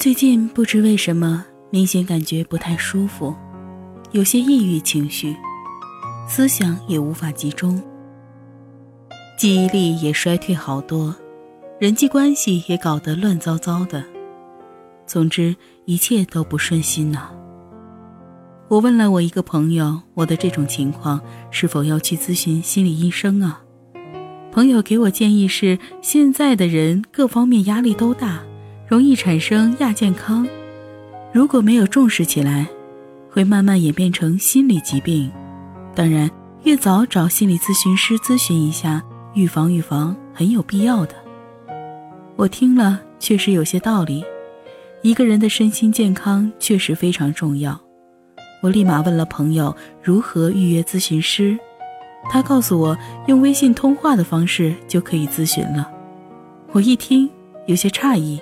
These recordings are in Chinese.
最近不知为什么，明显感觉不太舒服，有些抑郁情绪，思想也无法集中，记忆力也衰退好多，人际关系也搞得乱糟糟的。总之，一切都不顺心呐。我问了我一个朋友，我的这种情况是否要去咨询心理医生啊？朋友给我建议是：现在的人各方面压力都大，容易产生亚健康，如果没有重视起来，会慢慢演变成心理疾病。当然，越早找心理咨询师咨询一下，预防预防很有必要的。我听了确实有些道理，一个人的身心健康确实非常重要。我立马问了朋友如何预约咨询师，他告诉我用微信通话的方式就可以咨询了。我一听有些诧异，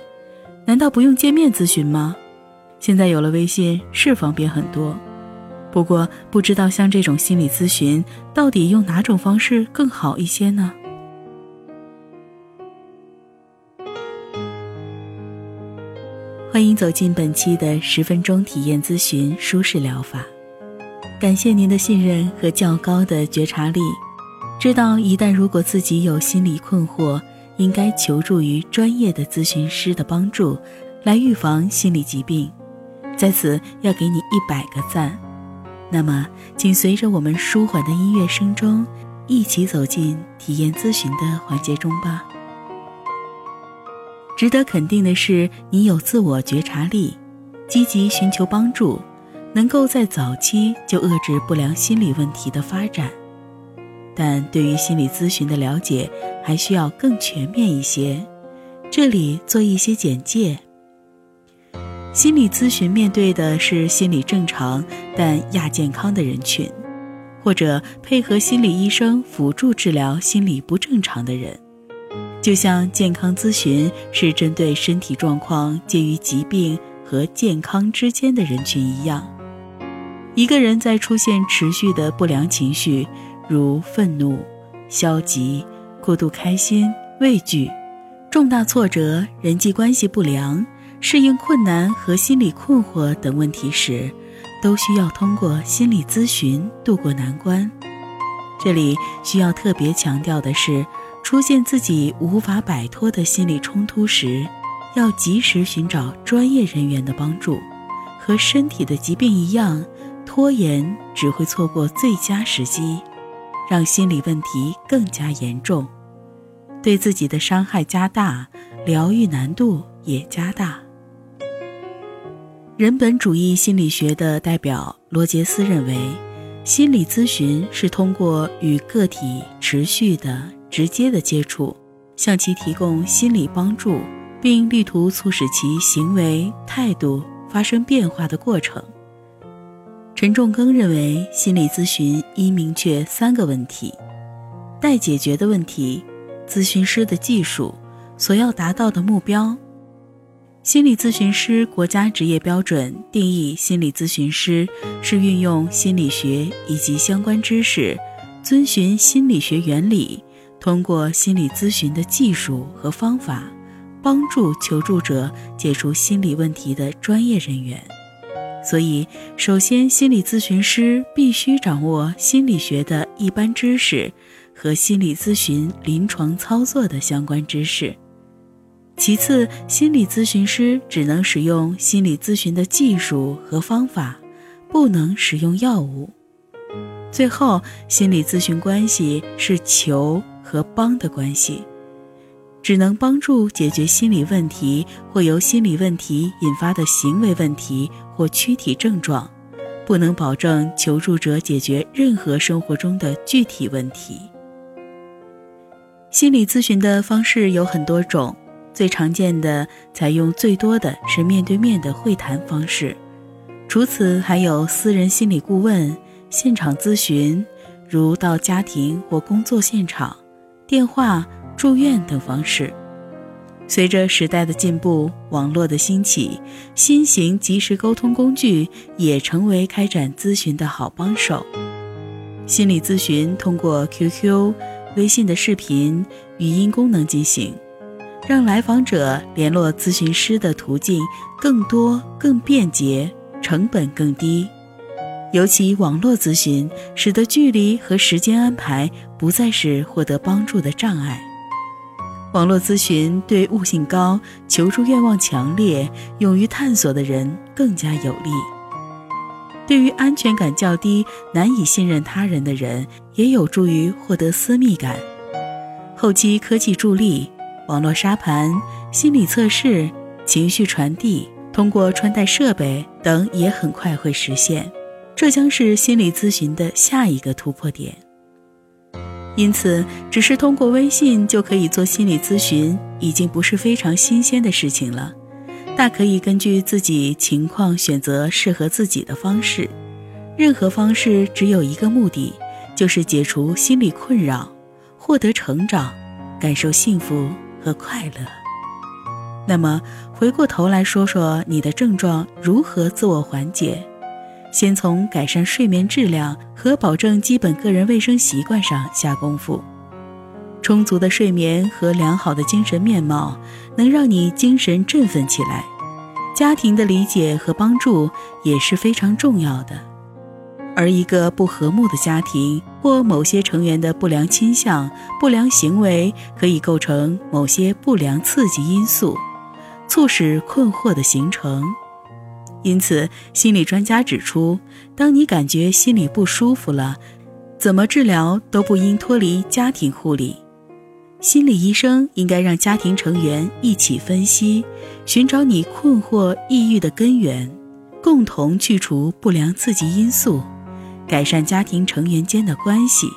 难道不用见面咨询吗？现在有了微信是方便很多，不过不知道像这种心理咨询到底用哪种方式更好一些呢？欢迎走进本期的十分钟体验咨询舒适疗法。感谢您的信任和较高的觉察力，知道一旦如果自己有心理困惑，应该求助于专业的咨询师的帮助，来预防心理疾病。在此要给你一百个赞。那么，请随着我们舒缓的音乐声中，一起走进体验咨询的环节中吧。值得肯定的是，你有自我觉察力，积极寻求帮助，能够在早期就遏制不良心理问题的发展。但对于心理咨询的了解，还需要更全面一些。这里做一些简介。心理咨询面对的是心理正常但亚健康的人群，或者配合心理医生辅助治疗心理不正常的人。就像健康咨询是针对身体状况介于疾病和健康之间的人群一样，一个人在出现持续的不良情绪，如愤怒、消极、过度开心、畏惧、重大挫折、人际关系不良、适应困难和心理困惑等问题时，都需要通过心理咨询渡过难关。这里需要特别强调的是。出现自己无法摆脱的心理冲突时，要及时寻找专业人员的帮助。和身体的疾病一样，拖延只会错过最佳时机，让心理问题更加严重，对自己的伤害加大，疗愈难度也加大。人本主义心理学的代表罗杰斯认为，心理咨询是通过与个体持续的。直接的接触，向其提供心理帮助，并力图促使其行为态度发生变化的过程。陈仲庚认为，心理咨询应明确三个问题：待解决的问题、咨询师的技术、所要达到的目标。心理咨询师国家职业标准定义，心理咨询师是运用心理学以及相关知识，遵循心理学原理。通过心理咨询的技术和方法，帮助求助者解除心理问题的专业人员。所以，首先，心理咨询师必须掌握心理学的一般知识和心理咨询临床操作的相关知识。其次，心理咨询师只能使用心理咨询的技术和方法，不能使用药物。最后，心理咨询关系是求。和帮的关系，只能帮助解决心理问题或由心理问题引发的行为问题或躯体症状，不能保证求助者解决任何生活中的具体问题。心理咨询的方式有很多种，最常见的采用最多的是面对面的会谈方式，除此还有私人心理顾问、现场咨询，如到家庭或工作现场。电话、住院等方式，随着时代的进步、网络的兴起，新型即时沟通工具也成为开展咨询的好帮手。心理咨询通过 QQ、微信的视频、语音功能进行，让来访者联络咨询师的途径更多、更便捷，成本更低。尤其网络咨询，使得距离和时间安排不再是获得帮助的障碍。网络咨询对悟性高、求助愿望强烈、勇于探索的人更加有利。对于安全感较低、难以信任他人的人，也有助于获得私密感。后期科技助力。网络沙盘、心理测试、情绪传递，通过穿戴设备等也很快会实现，这将是心理咨询的下一个突破点。因此，只是通过微信就可以做心理咨询，已经不是非常新鲜的事情了。大可以根据自己情况选择适合自己的方式。任何方式只有一个目的，就是解除心理困扰，获得成长，感受幸福。和快乐。那么，回过头来说说你的症状如何自我缓解。先从改善睡眠质量和保证基本个人卫生习惯上下功夫。充足的睡眠和良好的精神面貌能让你精神振奋起来。家庭的理解和帮助也是非常重要的。而一个不和睦的家庭，或某些成员的不良倾向、不良行为，可以构成某些不良刺激因素，促使困惑的形成。因此，心理专家指出，当你感觉心里不舒服了，怎么治疗都不应脱离家庭护理。心理医生应该让家庭成员一起分析，寻找你困惑、抑郁的根源，共同去除不良刺激因素。改善家庭成员间的关系，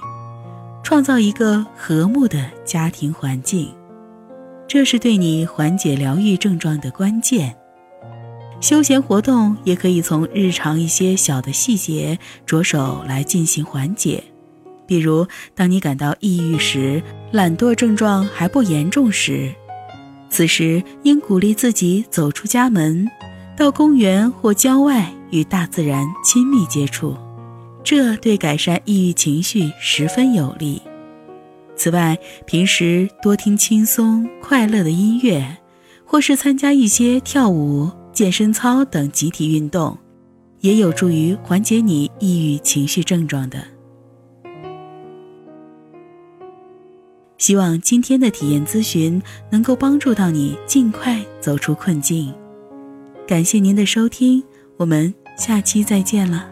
创造一个和睦的家庭环境，这是对你缓解疗愈症状的关键。休闲活动也可以从日常一些小的细节着手来进行缓解，比如当你感到抑郁时，懒惰症状还不严重时，此时应鼓励自己走出家门，到公园或郊外与大自然亲密接触。这对改善抑郁情绪十分有利。此外，平时多听轻松快乐的音乐，或是参加一些跳舞、健身操等集体运动，也有助于缓解你抑郁情绪症状的。希望今天的体验咨询能够帮助到你尽快走出困境。感谢您的收听，我们下期再见了。